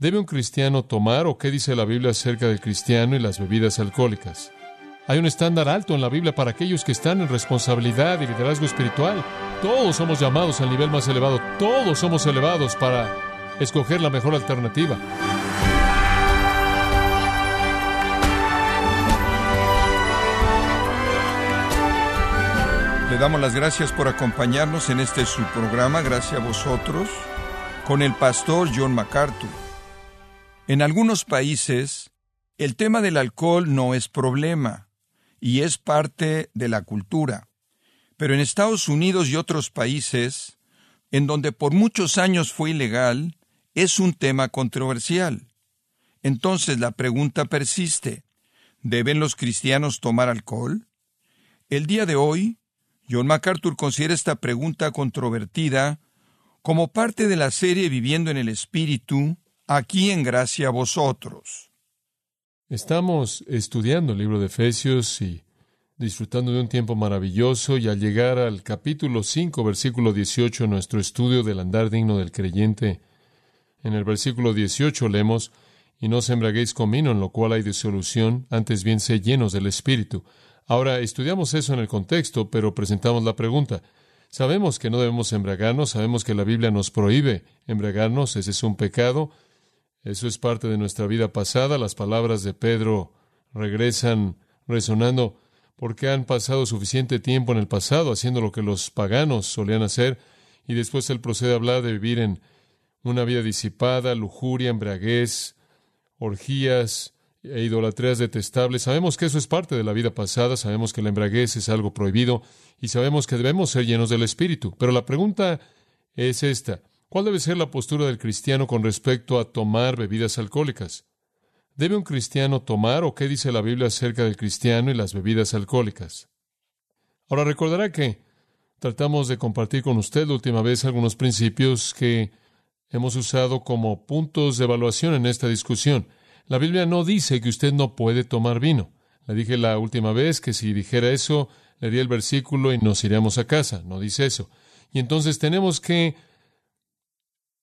¿Debe un cristiano tomar o qué dice la Biblia acerca del cristiano y las bebidas alcohólicas? Hay un estándar alto en la Biblia para aquellos que están en responsabilidad y liderazgo espiritual. Todos somos llamados al nivel más elevado. Todos somos elevados para escoger la mejor alternativa. Le damos las gracias por acompañarnos en este su programa, gracias a vosotros, con el pastor John MacArthur. En algunos países, el tema del alcohol no es problema y es parte de la cultura. Pero en Estados Unidos y otros países, en donde por muchos años fue ilegal, es un tema controversial. Entonces la pregunta persiste, ¿deben los cristianos tomar alcohol? El día de hoy, John MacArthur considera esta pregunta controvertida como parte de la serie Viviendo en el Espíritu, aquí en gracia a vosotros. Estamos estudiando el libro de Efesios y disfrutando de un tiempo maravilloso y al llegar al capítulo 5, versículo 18, nuestro estudio del andar digno del creyente, en el versículo 18 leemos, y no se embraguéis con vino, en lo cual hay disolución, antes bien sé llenos del Espíritu. Ahora, estudiamos eso en el contexto, pero presentamos la pregunta. Sabemos que no debemos embriagarnos, sabemos que la Biblia nos prohíbe embriagarnos, ese es un pecado, eso es parte de nuestra vida pasada, las palabras de Pedro regresan resonando porque han pasado suficiente tiempo en el pasado haciendo lo que los paganos solían hacer, y después él procede a hablar de vivir en una vida disipada, lujuria, embriaguez, orgías, e idolatrías detestables. Sabemos que eso es parte de la vida pasada, sabemos que la embriaguez es algo prohibido y sabemos que debemos ser llenos del Espíritu. Pero la pregunta es esta. ¿Cuál debe ser la postura del cristiano con respecto a tomar bebidas alcohólicas? ¿Debe un cristiano tomar o qué dice la Biblia acerca del cristiano y las bebidas alcohólicas? Ahora recordará que tratamos de compartir con usted la última vez algunos principios que hemos usado como puntos de evaluación en esta discusión. La Biblia no dice que usted no puede tomar vino. Le dije la última vez que si dijera eso, leería el versículo y nos iríamos a casa. No dice eso. Y entonces tenemos que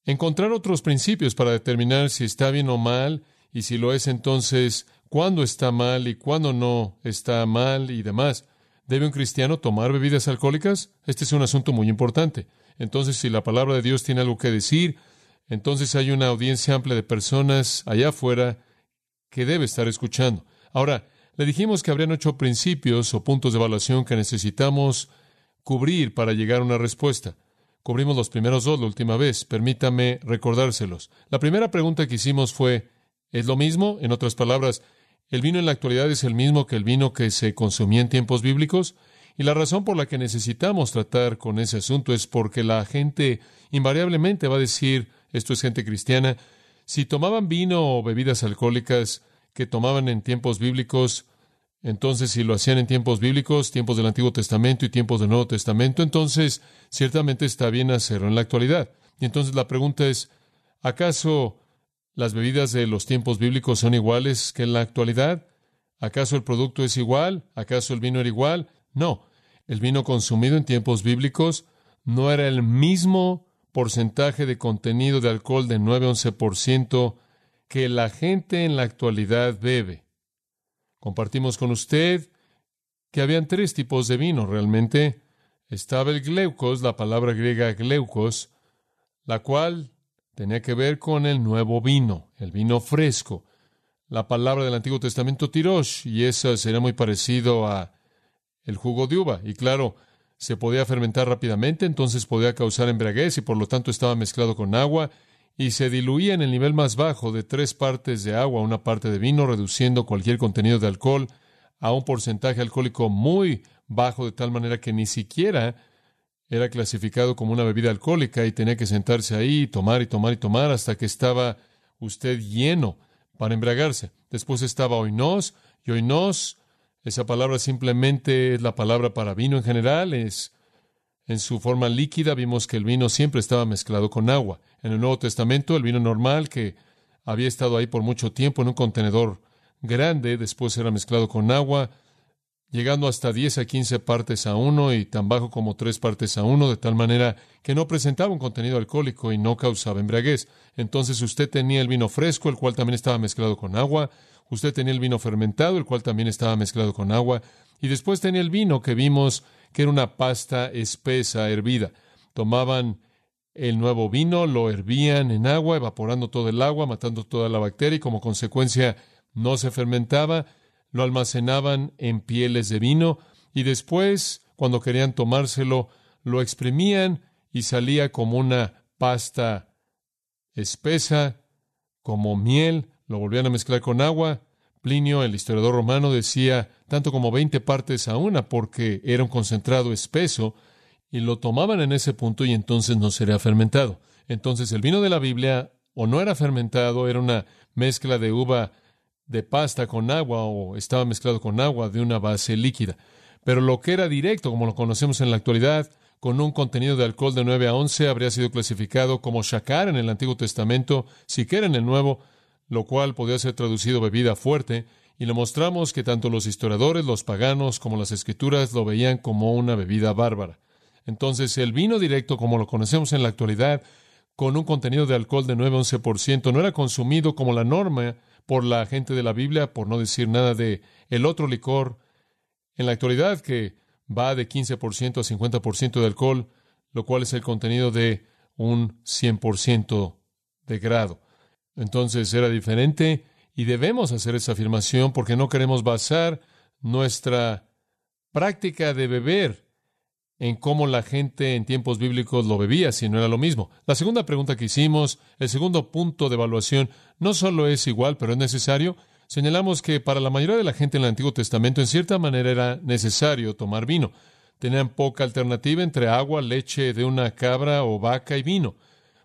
encontrar otros principios para determinar si está bien o mal, y si lo es entonces, cuándo está mal y cuándo no está mal y demás. ¿Debe un cristiano tomar bebidas alcohólicas? Este es un asunto muy importante. Entonces, si la palabra de Dios tiene algo que decir, entonces hay una audiencia amplia de personas allá afuera que debe estar escuchando. Ahora, le dijimos que habrían ocho principios o puntos de evaluación que necesitamos cubrir para llegar a una respuesta. Cubrimos los primeros dos la última vez. Permítame recordárselos. La primera pregunta que hicimos fue, ¿es lo mismo? En otras palabras, ¿el vino en la actualidad es el mismo que el vino que se consumía en tiempos bíblicos? Y la razón por la que necesitamos tratar con ese asunto es porque la gente invariablemente va a decir, esto es gente cristiana, si tomaban vino o bebidas alcohólicas que tomaban en tiempos bíblicos, entonces si lo hacían en tiempos bíblicos, tiempos del Antiguo Testamento y tiempos del Nuevo Testamento, entonces ciertamente está bien hacerlo en la actualidad. Y entonces la pregunta es, ¿acaso las bebidas de los tiempos bíblicos son iguales que en la actualidad? ¿Acaso el producto es igual? ¿Acaso el vino era igual? No. El vino consumido en tiempos bíblicos no era el mismo porcentaje de contenido de alcohol de 9-11% que la gente en la actualidad bebe. Compartimos con usted que habían tres tipos de vino realmente. Estaba el gleukos, la palabra griega gleukos, la cual tenía que ver con el nuevo vino, el vino fresco. La palabra del Antiguo Testamento tirosh, y eso sería muy parecido a el jugo de uva. Y claro, se podía fermentar rápidamente, entonces podía causar embriaguez y por lo tanto estaba mezclado con agua y se diluía en el nivel más bajo de tres partes de agua una parte de vino, reduciendo cualquier contenido de alcohol a un porcentaje alcohólico muy bajo, de tal manera que ni siquiera era clasificado como una bebida alcohólica y tenía que sentarse ahí y tomar y tomar y tomar hasta que estaba usted lleno para embriagarse. Después estaba oinos, y oinos esa palabra simplemente es la palabra para vino en general, es en su forma líquida, vimos que el vino siempre estaba mezclado con agua. En el Nuevo Testamento, el vino normal, que había estado ahí por mucho tiempo en un contenedor grande, después era mezclado con agua, llegando hasta 10 a 15 partes a uno y tan bajo como tres partes a uno, de tal manera que no presentaba un contenido alcohólico y no causaba embriaguez. Entonces usted tenía el vino fresco, el cual también estaba mezclado con agua, usted tenía el vino fermentado, el cual también estaba mezclado con agua, y después tenía el vino que vimos que era una pasta espesa hervida. Tomaban el nuevo vino, lo hervían en agua, evaporando todo el agua, matando toda la bacteria y como consecuencia no se fermentaba, lo almacenaban en pieles de vino y después, cuando querían tomárselo, lo exprimían y salía como una pasta espesa, como miel, lo volvían a mezclar con agua. Plinio, el historiador romano, decía tanto como veinte partes a una porque era un concentrado espeso y lo tomaban en ese punto y entonces no sería fermentado. Entonces el vino de la Biblia o no era fermentado, era una mezcla de uva de pasta con agua o estaba mezclado con agua de una base líquida. Pero lo que era directo, como lo conocemos en la actualidad, con un contenido de alcohol de 9 a 11, habría sido clasificado como shakar en el Antiguo Testamento, siquiera en el Nuevo, lo cual podía ser traducido bebida fuerte, y le mostramos que tanto los historiadores, los paganos, como las escrituras lo veían como una bebida bárbara. Entonces, el vino directo, como lo conocemos en la actualidad, con un contenido de alcohol de 9 a 11%, no era consumido como la norma por la gente de la Biblia, por no decir nada de el otro licor en la actualidad que va de 15% a 50% de alcohol, lo cual es el contenido de un 100% de grado. Entonces era diferente y debemos hacer esa afirmación porque no queremos basar nuestra práctica de beber en cómo la gente en tiempos bíblicos lo bebía, si no era lo mismo. La segunda pregunta que hicimos, el segundo punto de evaluación, no solo es igual, pero es necesario. Señalamos que para la mayoría de la gente en el Antiguo Testamento, en cierta manera, era necesario tomar vino. Tenían poca alternativa entre agua, leche de una cabra o vaca y vino.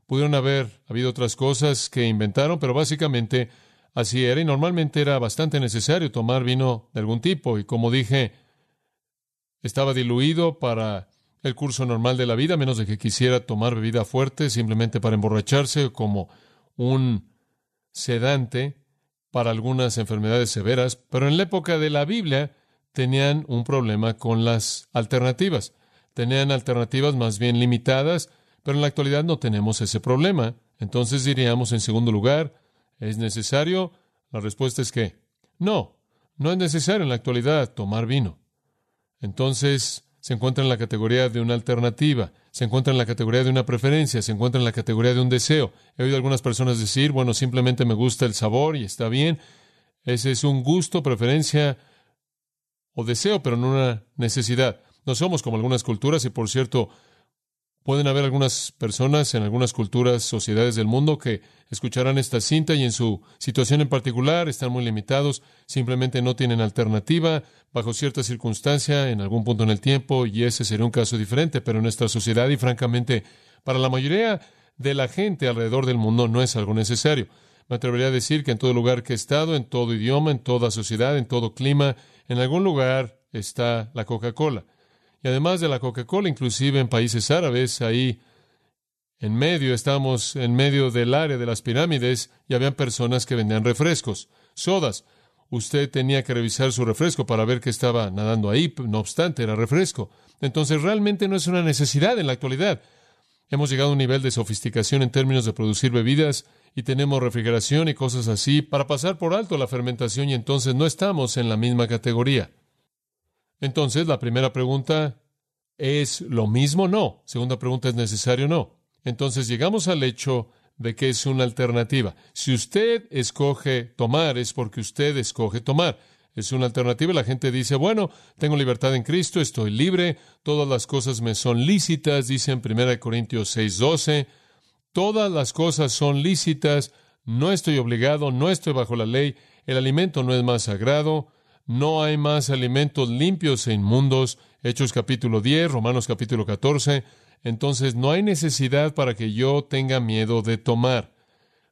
Pudieron haber habido otras cosas que inventaron, pero básicamente así era y normalmente era bastante necesario tomar vino de algún tipo. Y como dije, estaba diluido para el curso normal de la vida, menos de que quisiera tomar bebida fuerte simplemente para emborracharse como un sedante para algunas enfermedades severas, pero en la época de la Biblia tenían un problema con las alternativas. Tenían alternativas más bien limitadas, pero en la actualidad no tenemos ese problema. Entonces diríamos, en segundo lugar, ¿es necesario? La respuesta es que no, no es necesario en la actualidad tomar vino entonces se encuentra en la categoría de una alternativa, se encuentra en la categoría de una preferencia, se encuentra en la categoría de un deseo. He oído algunas personas decir, bueno, simplemente me gusta el sabor y está bien. Ese es un gusto, preferencia o deseo, pero no una necesidad. No somos como algunas culturas y, por cierto, Pueden haber algunas personas en algunas culturas, sociedades del mundo que escucharán esta cinta y en su situación en particular están muy limitados, simplemente no tienen alternativa bajo cierta circunstancia en algún punto en el tiempo y ese sería un caso diferente, pero en nuestra sociedad y francamente para la mayoría de la gente alrededor del mundo no es algo necesario. Me atrevería a decir que en todo lugar que he estado, en todo idioma, en toda sociedad, en todo clima, en algún lugar está la Coca-Cola. Y además de la Coca-Cola, inclusive en países árabes, ahí en medio, estamos en medio del área de las pirámides y habían personas que vendían refrescos, sodas. Usted tenía que revisar su refresco para ver que estaba nadando ahí, no obstante, era refresco. Entonces realmente no es una necesidad en la actualidad. Hemos llegado a un nivel de sofisticación en términos de producir bebidas y tenemos refrigeración y cosas así para pasar por alto la fermentación y entonces no estamos en la misma categoría. Entonces, la primera pregunta es lo mismo, no. Segunda pregunta es necesario, no. Entonces llegamos al hecho de que es una alternativa. Si usted escoge tomar, es porque usted escoge tomar. Es una alternativa. La gente dice, bueno, tengo libertad en Cristo, estoy libre, todas las cosas me son lícitas, dice en 1 Corintios 6:12. Todas las cosas son lícitas, no estoy obligado, no estoy bajo la ley, el alimento no es más sagrado, no hay más alimentos limpios e inmundos. Hechos capítulo 10, Romanos capítulo 14. Entonces no hay necesidad para que yo tenga miedo de tomar.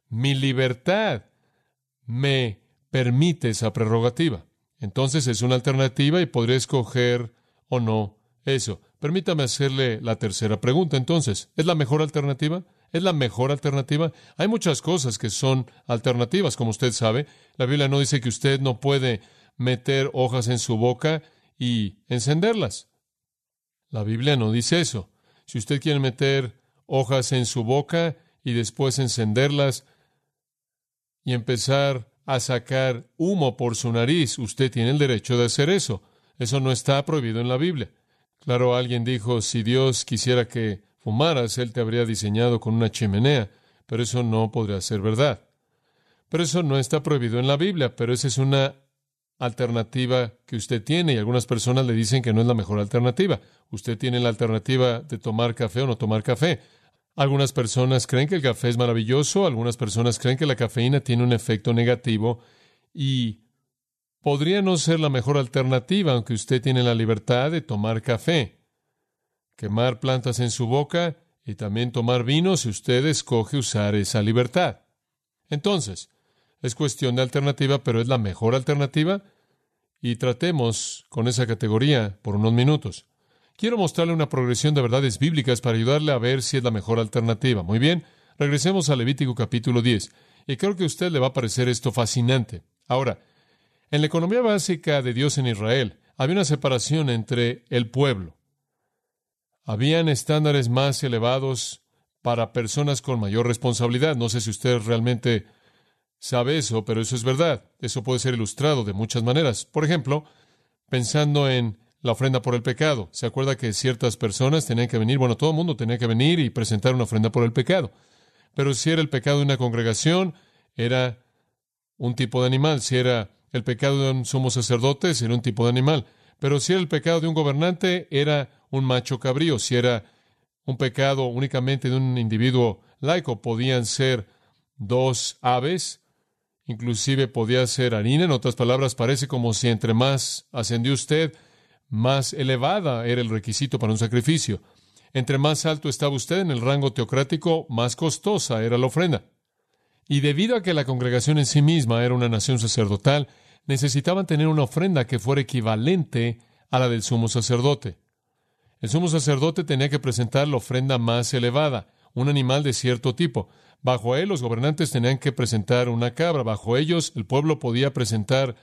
Mi libertad me permite esa prerrogativa. Entonces es una alternativa y podré escoger o no eso. Permítame hacerle la tercera pregunta. Entonces, ¿es la mejor alternativa? ¿Es la mejor alternativa? Hay muchas cosas que son alternativas, como usted sabe. La Biblia no dice que usted no puede meter hojas en su boca y encenderlas. La Biblia no dice eso. Si usted quiere meter hojas en su boca y después encenderlas y empezar a sacar humo por su nariz, usted tiene el derecho de hacer eso. Eso no está prohibido en la Biblia. Claro, alguien dijo, si Dios quisiera que fumaras, Él te habría diseñado con una chimenea, pero eso no podría ser verdad. Pero eso no está prohibido en la Biblia, pero esa es una alternativa que usted tiene y algunas personas le dicen que no es la mejor alternativa. Usted tiene la alternativa de tomar café o no tomar café. Algunas personas creen que el café es maravilloso, algunas personas creen que la cafeína tiene un efecto negativo y podría no ser la mejor alternativa, aunque usted tiene la libertad de tomar café, quemar plantas en su boca y también tomar vino si usted escoge usar esa libertad. Entonces, es cuestión de alternativa, pero es la mejor alternativa. Y tratemos con esa categoría por unos minutos. Quiero mostrarle una progresión de verdades bíblicas para ayudarle a ver si es la mejor alternativa. Muy bien, regresemos a Levítico capítulo 10. Y creo que a usted le va a parecer esto fascinante. Ahora, en la economía básica de Dios en Israel, había una separación entre el pueblo. Habían estándares más elevados para personas con mayor responsabilidad. No sé si usted realmente sabe eso, pero eso es verdad. Eso puede ser ilustrado de muchas maneras. Por ejemplo, pensando en la ofrenda por el pecado. ¿Se acuerda que ciertas personas tenían que venir? Bueno, todo el mundo tenía que venir y presentar una ofrenda por el pecado. Pero si era el pecado de una congregación, era un tipo de animal. Si era el pecado de un sumo sacerdote, era un tipo de animal. Pero si era el pecado de un gobernante, era un macho cabrío. Si era un pecado únicamente de un individuo laico, podían ser dos aves Inclusive podía ser harina. En otras palabras, parece como si entre más ascendió usted, más elevada era el requisito para un sacrificio. Entre más alto estaba usted en el rango teocrático, más costosa era la ofrenda. Y debido a que la congregación en sí misma era una nación sacerdotal, necesitaban tener una ofrenda que fuera equivalente a la del sumo sacerdote. El sumo sacerdote tenía que presentar la ofrenda más elevada, un animal de cierto tipo. Bajo él los gobernantes tenían que presentar una cabra, bajo ellos el pueblo podía presentar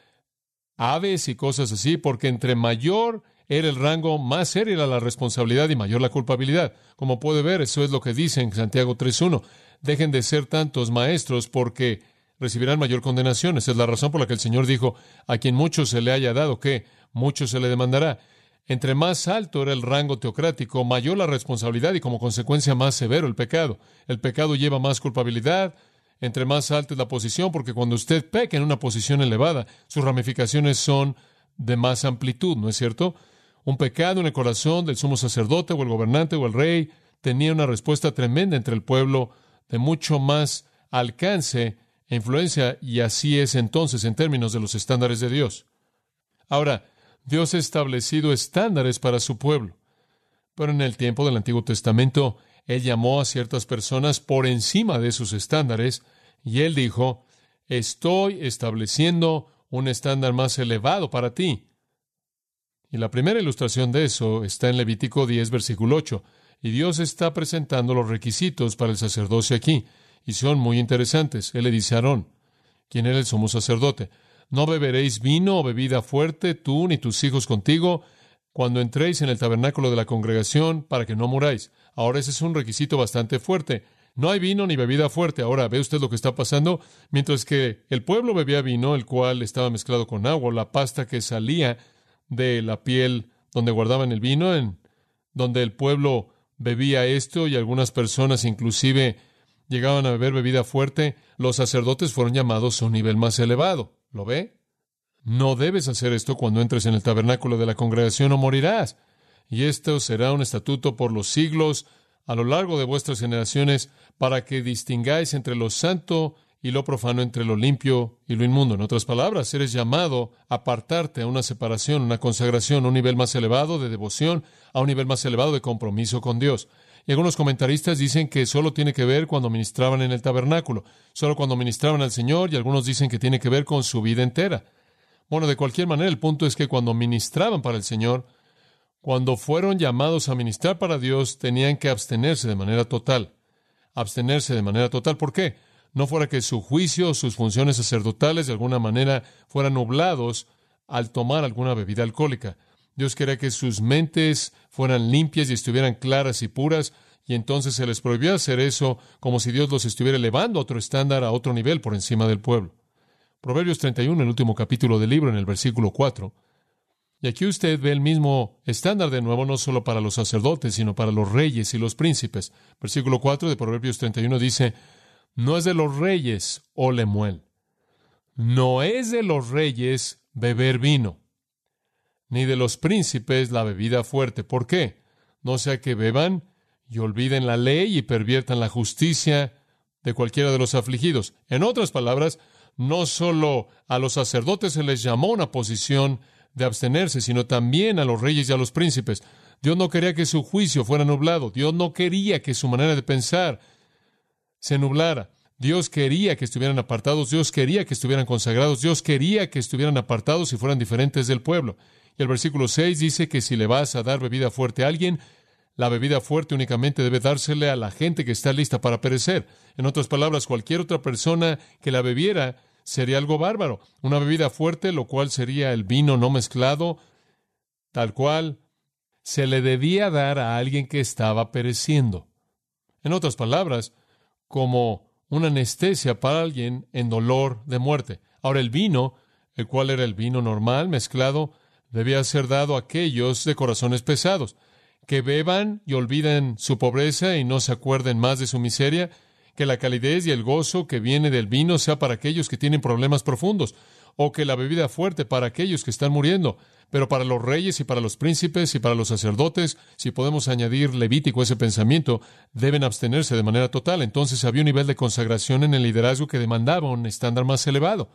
aves y cosas así, porque entre mayor era el rango, más seria era la responsabilidad y mayor la culpabilidad. Como puede ver, eso es lo que dice en Santiago 3.1. Dejen de ser tantos maestros porque recibirán mayor condenación. Esa es la razón por la que el Señor dijo, a quien mucho se le haya dado, que mucho se le demandará. Entre más alto era el rango teocrático, mayor la responsabilidad y como consecuencia más severo el pecado. El pecado lleva más culpabilidad, entre más alta es la posición, porque cuando usted peca en una posición elevada, sus ramificaciones son de más amplitud, ¿no es cierto? Un pecado en el corazón del sumo sacerdote o el gobernante o el rey tenía una respuesta tremenda entre el pueblo de mucho más alcance e influencia, y así es entonces en términos de los estándares de Dios. Ahora, Dios ha establecido estándares para su pueblo. Pero en el tiempo del Antiguo Testamento, Él llamó a ciertas personas por encima de sus estándares y Él dijo, estoy estableciendo un estándar más elevado para ti. Y la primera ilustración de eso está en Levítico 10, versículo 8. Y Dios está presentando los requisitos para el sacerdocio aquí. Y son muy interesantes. Él le dice a Aarón, quien era el sumo sacerdote, no beberéis vino o bebida fuerte, tú ni tus hijos contigo, cuando entréis en el tabernáculo de la congregación, para que no muráis. Ahora ese es un requisito bastante fuerte. No hay vino ni bebida fuerte. Ahora, ¿ve usted lo que está pasando? Mientras que el pueblo bebía vino, el cual estaba mezclado con agua, la pasta que salía de la piel donde guardaban el vino, en donde el pueblo bebía esto y algunas personas inclusive llegaban a beber bebida fuerte, los sacerdotes fueron llamados a un nivel más elevado. ¿Lo ve? No debes hacer esto cuando entres en el tabernáculo de la congregación o morirás. Y esto será un estatuto por los siglos a lo largo de vuestras generaciones para que distingáis entre lo santo y lo profano, entre lo limpio y lo inmundo. En otras palabras, eres llamado a apartarte a una separación, una consagración, a un nivel más elevado de devoción, a un nivel más elevado de compromiso con Dios. Y algunos comentaristas dicen que solo tiene que ver cuando ministraban en el tabernáculo, solo cuando ministraban al Señor, y algunos dicen que tiene que ver con su vida entera. Bueno, de cualquier manera, el punto es que cuando ministraban para el Señor, cuando fueron llamados a ministrar para Dios, tenían que abstenerse de manera total. Abstenerse de manera total. ¿Por qué? No fuera que su juicio sus funciones sacerdotales de alguna manera fueran nublados al tomar alguna bebida alcohólica. Dios quería que sus mentes fueran limpias y estuvieran claras y puras, y entonces se les prohibió hacer eso como si Dios los estuviera elevando a otro estándar, a otro nivel por encima del pueblo. Proverbios 31, el último capítulo del libro, en el versículo 4. Y aquí usted ve el mismo estándar de nuevo, no solo para los sacerdotes, sino para los reyes y los príncipes. Versículo 4 de Proverbios 31 dice, no es de los reyes, oh Lemuel, no es de los reyes beber vino, ni de los príncipes la bebida fuerte. ¿Por qué? No sea que beban y olviden la ley y perviertan la justicia de cualquiera de los afligidos. En otras palabras, no solo a los sacerdotes se les llamó una posición de abstenerse, sino también a los reyes y a los príncipes. Dios no quería que su juicio fuera nublado. Dios no quería que su manera de pensar se nublara. Dios quería que estuvieran apartados, Dios quería que estuvieran consagrados, Dios quería que estuvieran apartados y fueran diferentes del pueblo. Y el versículo 6 dice que si le vas a dar bebida fuerte a alguien, la bebida fuerte únicamente debe dársele a la gente que está lista para perecer. En otras palabras, cualquier otra persona que la bebiera sería algo bárbaro. Una bebida fuerte, lo cual sería el vino no mezclado, tal cual se le debía dar a alguien que estaba pereciendo. En otras palabras, como una anestesia para alguien en dolor de muerte. Ahora el vino, el cual era el vino normal mezclado, debía ser dado a aquellos de corazones pesados, que beban y olviden su pobreza y no se acuerden más de su miseria, que la calidez y el gozo que viene del vino sea para aquellos que tienen problemas profundos, o que la bebida fuerte para aquellos que están muriendo, pero para los reyes y para los príncipes y para los sacerdotes, si podemos añadir levítico ese pensamiento, deben abstenerse de manera total. Entonces había un nivel de consagración en el liderazgo que demandaba un estándar más elevado.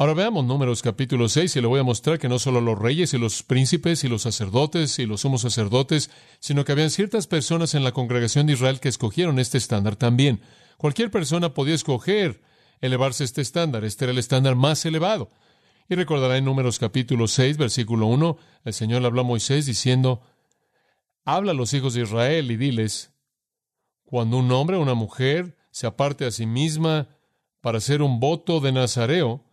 Ahora veamos Números capítulo 6 y le voy a mostrar que no solo los reyes y los príncipes y los sacerdotes y los sumos sacerdotes, sino que habían ciertas personas en la congregación de Israel que escogieron este estándar también. Cualquier persona podía escoger elevarse este estándar. Este era el estándar más elevado. Y recordará en Números capítulo 6, versículo 1, el Señor le habló a Moisés diciendo, Habla a los hijos de Israel y diles, cuando un hombre o una mujer se aparte a sí misma para hacer un voto de Nazareo,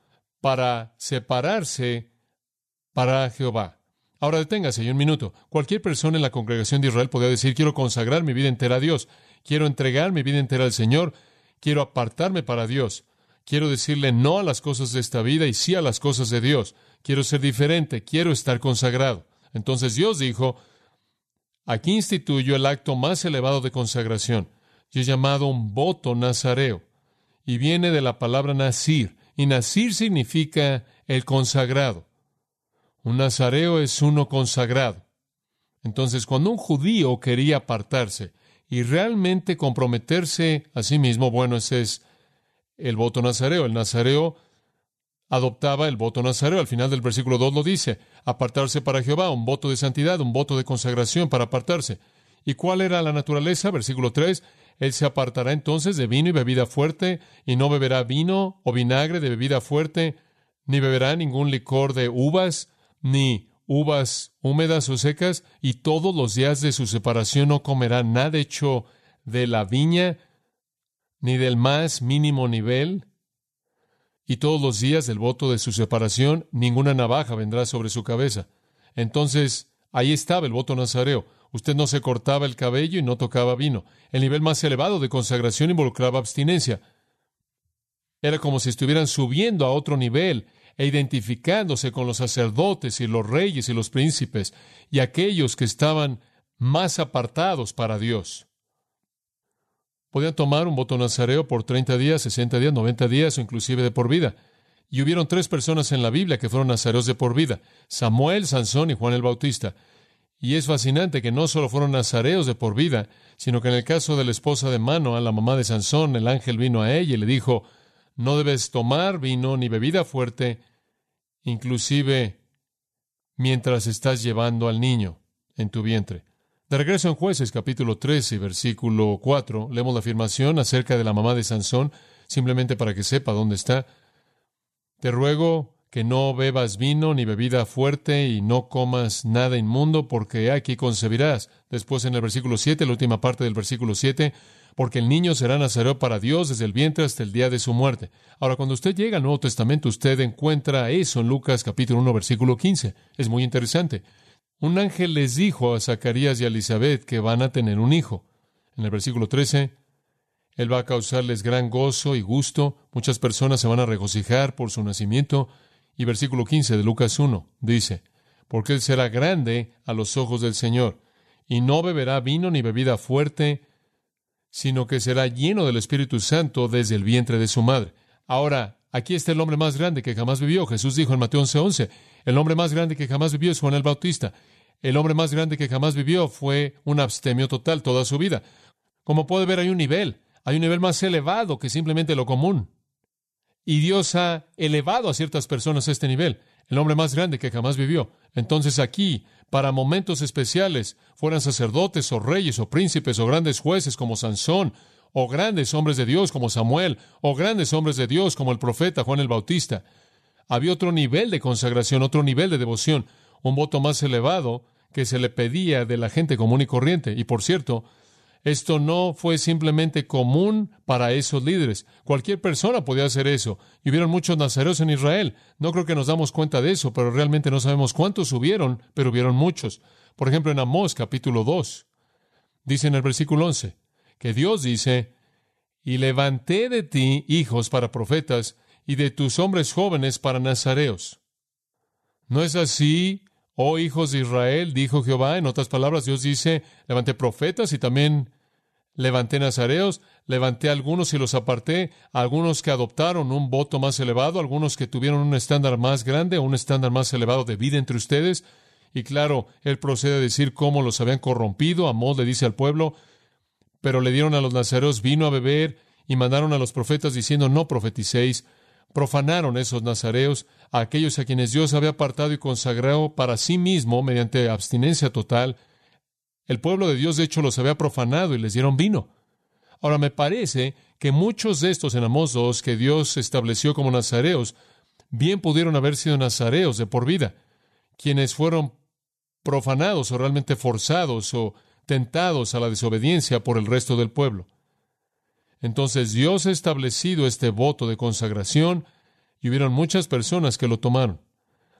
para separarse para Jehová. Ahora deténgase ahí un minuto. Cualquier persona en la congregación de Israel podía decir, quiero consagrar mi vida entera a Dios, quiero entregar mi vida entera al Señor, quiero apartarme para Dios, quiero decirle no a las cosas de esta vida y sí a las cosas de Dios, quiero ser diferente, quiero estar consagrado. Entonces Dios dijo, aquí instituyo el acto más elevado de consagración, y es llamado un voto nazareo, y viene de la palabra nazir, y Nazir significa el consagrado. Un nazareo es uno consagrado. Entonces, cuando un judío quería apartarse y realmente comprometerse a sí mismo, bueno, ese es el voto nazareo. El nazareo adoptaba el voto nazareo. Al final del versículo 2 lo dice, apartarse para Jehová, un voto de santidad, un voto de consagración para apartarse. ¿Y cuál era la naturaleza? Versículo 3, él se apartará entonces de vino y bebida fuerte, y no beberá vino o vinagre de bebida fuerte, ni beberá ningún licor de uvas, ni uvas húmedas o secas, y todos los días de su separación no comerá nada hecho de la viña, ni del más mínimo nivel, y todos los días del voto de su separación ninguna navaja vendrá sobre su cabeza. Entonces, ahí estaba el voto nazareo. Usted no se cortaba el cabello y no tocaba vino. El nivel más elevado de consagración involucraba abstinencia. Era como si estuvieran subiendo a otro nivel e identificándose con los sacerdotes y los reyes y los príncipes y aquellos que estaban más apartados para Dios. Podían tomar un voto nazareo por 30 días, 60 días, 90 días o inclusive de por vida. Y hubieron tres personas en la Biblia que fueron nazareos de por vida, Samuel, Sansón y Juan el Bautista. Y es fascinante que no solo fueron nazareos de por vida, sino que en el caso de la esposa de Mano, a la mamá de Sansón, el ángel vino a ella y le dijo, no debes tomar vino ni bebida fuerte, inclusive mientras estás llevando al niño en tu vientre. De regreso en Jueces capítulo 13, versículo 4, leemos la afirmación acerca de la mamá de Sansón, simplemente para que sepa dónde está. Te ruego que no bebas vino ni bebida fuerte y no comas nada inmundo, porque aquí concebirás. Después en el versículo 7, la última parte del versículo 7, porque el niño será nazareo para Dios desde el vientre hasta el día de su muerte. Ahora, cuando usted llega al Nuevo Testamento, usted encuentra eso en Lucas capítulo 1, versículo 15. Es muy interesante. un ángel les dijo a Zacarías y a Elizabeth que van a tener un hijo. En el versículo 13, Él va a causarles gran gozo y gusto. Muchas personas se van a regocijar por su nacimiento. Y versículo 15 de Lucas 1 dice, porque Él será grande a los ojos del Señor, y no beberá vino ni bebida fuerte, sino que será lleno del Espíritu Santo desde el vientre de su madre. Ahora, aquí está el hombre más grande que jamás vivió. Jesús dijo en Mateo 11:11, el hombre más grande que jamás vivió es Juan el Bautista. El hombre más grande que jamás vivió fue un abstemio total toda su vida. Como puede ver, hay un nivel, hay un nivel más elevado que simplemente lo común. Y Dios ha elevado a ciertas personas a este nivel, el hombre más grande que jamás vivió. Entonces aquí para momentos especiales, fueran sacerdotes o reyes o príncipes o grandes jueces como Sansón, o grandes hombres de Dios como Samuel, o grandes hombres de Dios como el profeta Juan el Bautista. Había otro nivel de consagración, otro nivel de devoción, un voto más elevado que se le pedía de la gente común y corriente. Y por cierto, esto no fue simplemente común para esos líderes. Cualquier persona podía hacer eso. Y hubieron muchos nazareos en Israel. No creo que nos damos cuenta de eso, pero realmente no sabemos cuántos hubieron, pero hubieron muchos. Por ejemplo, en Amós capítulo 2, dice en el versículo 11, que Dios dice, y levanté de ti hijos para profetas, y de tus hombres jóvenes para nazareos. ¿No es así, oh hijos de Israel? dijo Jehová. En otras palabras, Dios dice, levanté profetas y también Levanté nazareos, levanté algunos y los aparté, algunos que adoptaron un voto más elevado, algunos que tuvieron un estándar más grande, un estándar más elevado de vida entre ustedes. Y claro, él procede a decir cómo los habían corrompido. Amós le dice al pueblo, pero le dieron a los nazareos vino a beber y mandaron a los profetas diciendo, no profeticéis. Profanaron esos nazareos a aquellos a quienes Dios había apartado y consagrado para sí mismo mediante abstinencia total el pueblo de Dios, de hecho, los había profanado y les dieron vino. Ahora, me parece que muchos de estos enamosos que Dios estableció como nazareos, bien pudieron haber sido nazareos de por vida, quienes fueron profanados o realmente forzados o tentados a la desobediencia por el resto del pueblo. Entonces Dios ha establecido este voto de consagración y hubieron muchas personas que lo tomaron.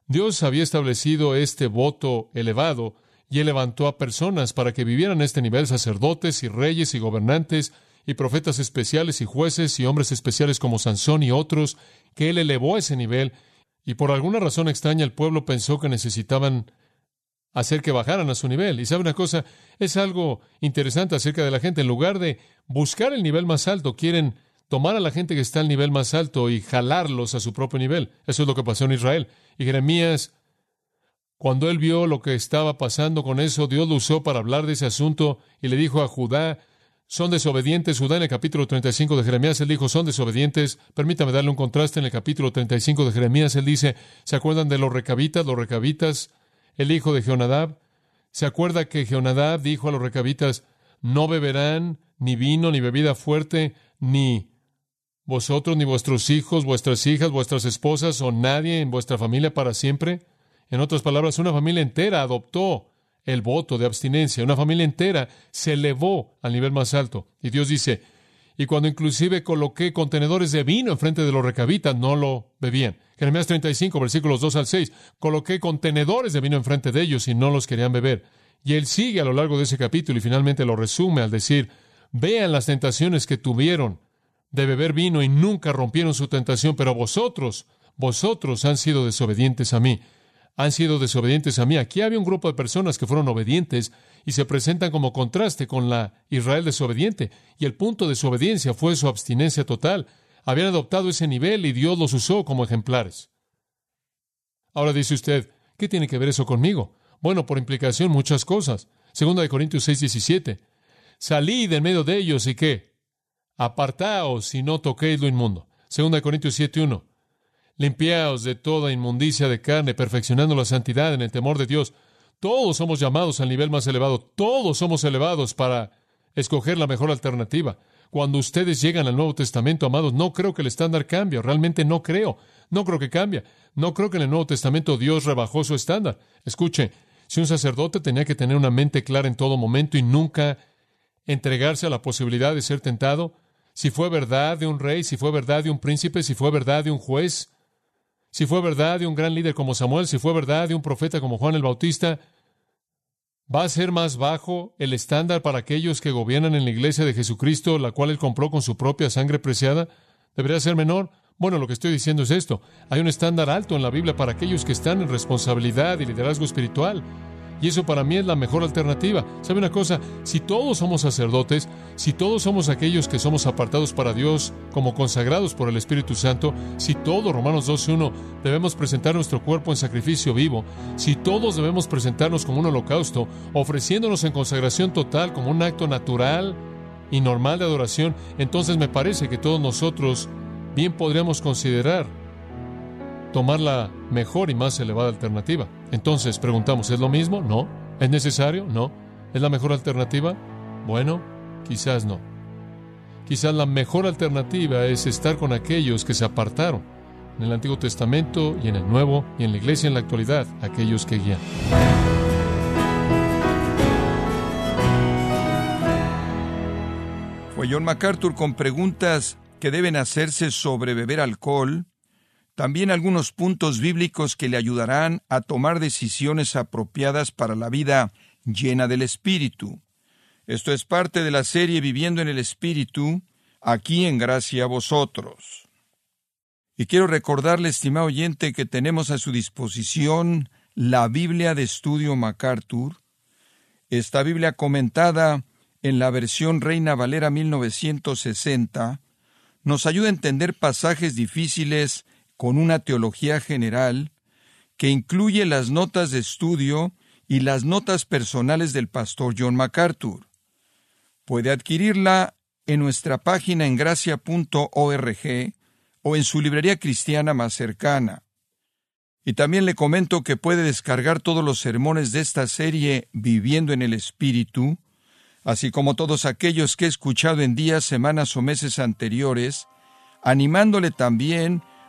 Dios había establecido este voto elevado y él levantó a personas para que vivieran a este nivel, sacerdotes y reyes y gobernantes y profetas especiales y jueces y hombres especiales como Sansón y otros, que él elevó a ese nivel, y por alguna razón extraña el pueblo pensó que necesitaban hacer que bajaran a su nivel. Y sabe una cosa, es algo interesante acerca de la gente, en lugar de buscar el nivel más alto, quieren tomar a la gente que está al nivel más alto y jalarlos a su propio nivel. Eso es lo que pasó en Israel. Y Jeremías cuando él vio lo que estaba pasando con eso, Dios lo usó para hablar de ese asunto y le dijo a Judá, son desobedientes. Judá en el capítulo 35 de Jeremías, él dijo, son desobedientes. Permítame darle un contraste en el capítulo 35 de Jeremías, él dice, ¿se acuerdan de los recabitas? Los recabitas, el hijo de Jeonadab. ¿Se acuerda que Jeonadab dijo a los recabitas, no beberán ni vino, ni bebida fuerte, ni vosotros, ni vuestros hijos, vuestras hijas, vuestras esposas o nadie en vuestra familia para siempre? En otras palabras, una familia entera adoptó el voto de abstinencia, una familia entera se elevó al nivel más alto. Y Dios dice, y cuando inclusive coloqué contenedores de vino enfrente de los recabitas, no lo bebían. Jeremías 35, versículos 2 al 6, coloqué contenedores de vino enfrente de ellos y no los querían beber. Y él sigue a lo largo de ese capítulo y finalmente lo resume al decir, vean las tentaciones que tuvieron de beber vino y nunca rompieron su tentación, pero vosotros, vosotros han sido desobedientes a mí han sido desobedientes a mí. Aquí había un grupo de personas que fueron obedientes y se presentan como contraste con la Israel desobediente. Y el punto de su obediencia fue su abstinencia total. Habían adoptado ese nivel y Dios los usó como ejemplares. Ahora dice usted, ¿qué tiene que ver eso conmigo? Bueno, por implicación muchas cosas. Segunda de Corintios 6, 17. Salid en medio de ellos y qué? Apartaos y no toquéis lo inmundo. Segunda de Corintios 7, 1 limpiaos de toda inmundicia de carne, perfeccionando la santidad en el temor de Dios. Todos somos llamados al nivel más elevado, todos somos elevados para escoger la mejor alternativa. Cuando ustedes llegan al Nuevo Testamento, amados, no creo que el estándar cambie, realmente no creo, no creo que cambie. No creo que en el Nuevo Testamento Dios rebajó su estándar. Escuche, si un sacerdote tenía que tener una mente clara en todo momento y nunca entregarse a la posibilidad de ser tentado, si fue verdad de un rey, si fue verdad de un príncipe, si fue verdad de un juez, si fue verdad de un gran líder como Samuel, si fue verdad de un profeta como Juan el Bautista, ¿Va a ser más bajo el estándar para aquellos que gobiernan en la iglesia de Jesucristo, la cual él compró con su propia sangre preciada? ¿Debería ser menor? Bueno, lo que estoy diciendo es esto. Hay un estándar alto en la Biblia para aquellos que están en responsabilidad y liderazgo espiritual. Y eso para mí es la mejor alternativa. ¿Sabe una cosa? Si todos somos sacerdotes, si todos somos aquellos que somos apartados para Dios como consagrados por el Espíritu Santo, si todos, Romanos 12.1, debemos presentar nuestro cuerpo en sacrificio vivo, si todos debemos presentarnos como un holocausto, ofreciéndonos en consagración total como un acto natural y normal de adoración, entonces me parece que todos nosotros bien podríamos considerar tomar la mejor y más elevada alternativa. Entonces preguntamos, ¿es lo mismo? No. ¿Es necesario? No. ¿Es la mejor alternativa? Bueno, quizás no. Quizás la mejor alternativa es estar con aquellos que se apartaron en el Antiguo Testamento y en el Nuevo y en la iglesia en la actualidad, aquellos que guían. Fue John MacArthur con preguntas que deben hacerse sobre beber alcohol, también algunos puntos bíblicos que le ayudarán a tomar decisiones apropiadas para la vida llena del Espíritu. Esto es parte de la serie Viviendo en el Espíritu, aquí en Gracia a vosotros. Y quiero recordarle, estimado oyente, que tenemos a su disposición la Biblia de Estudio MacArthur, esta Biblia comentada en la versión Reina Valera 1960, nos ayuda a entender pasajes difíciles con una teología general que incluye las notas de estudio y las notas personales del pastor John MacArthur. Puede adquirirla en nuestra página en gracia.org o en su librería cristiana más cercana. Y también le comento que puede descargar todos los sermones de esta serie Viviendo en el Espíritu, así como todos aquellos que he escuchado en días, semanas o meses anteriores, animándole también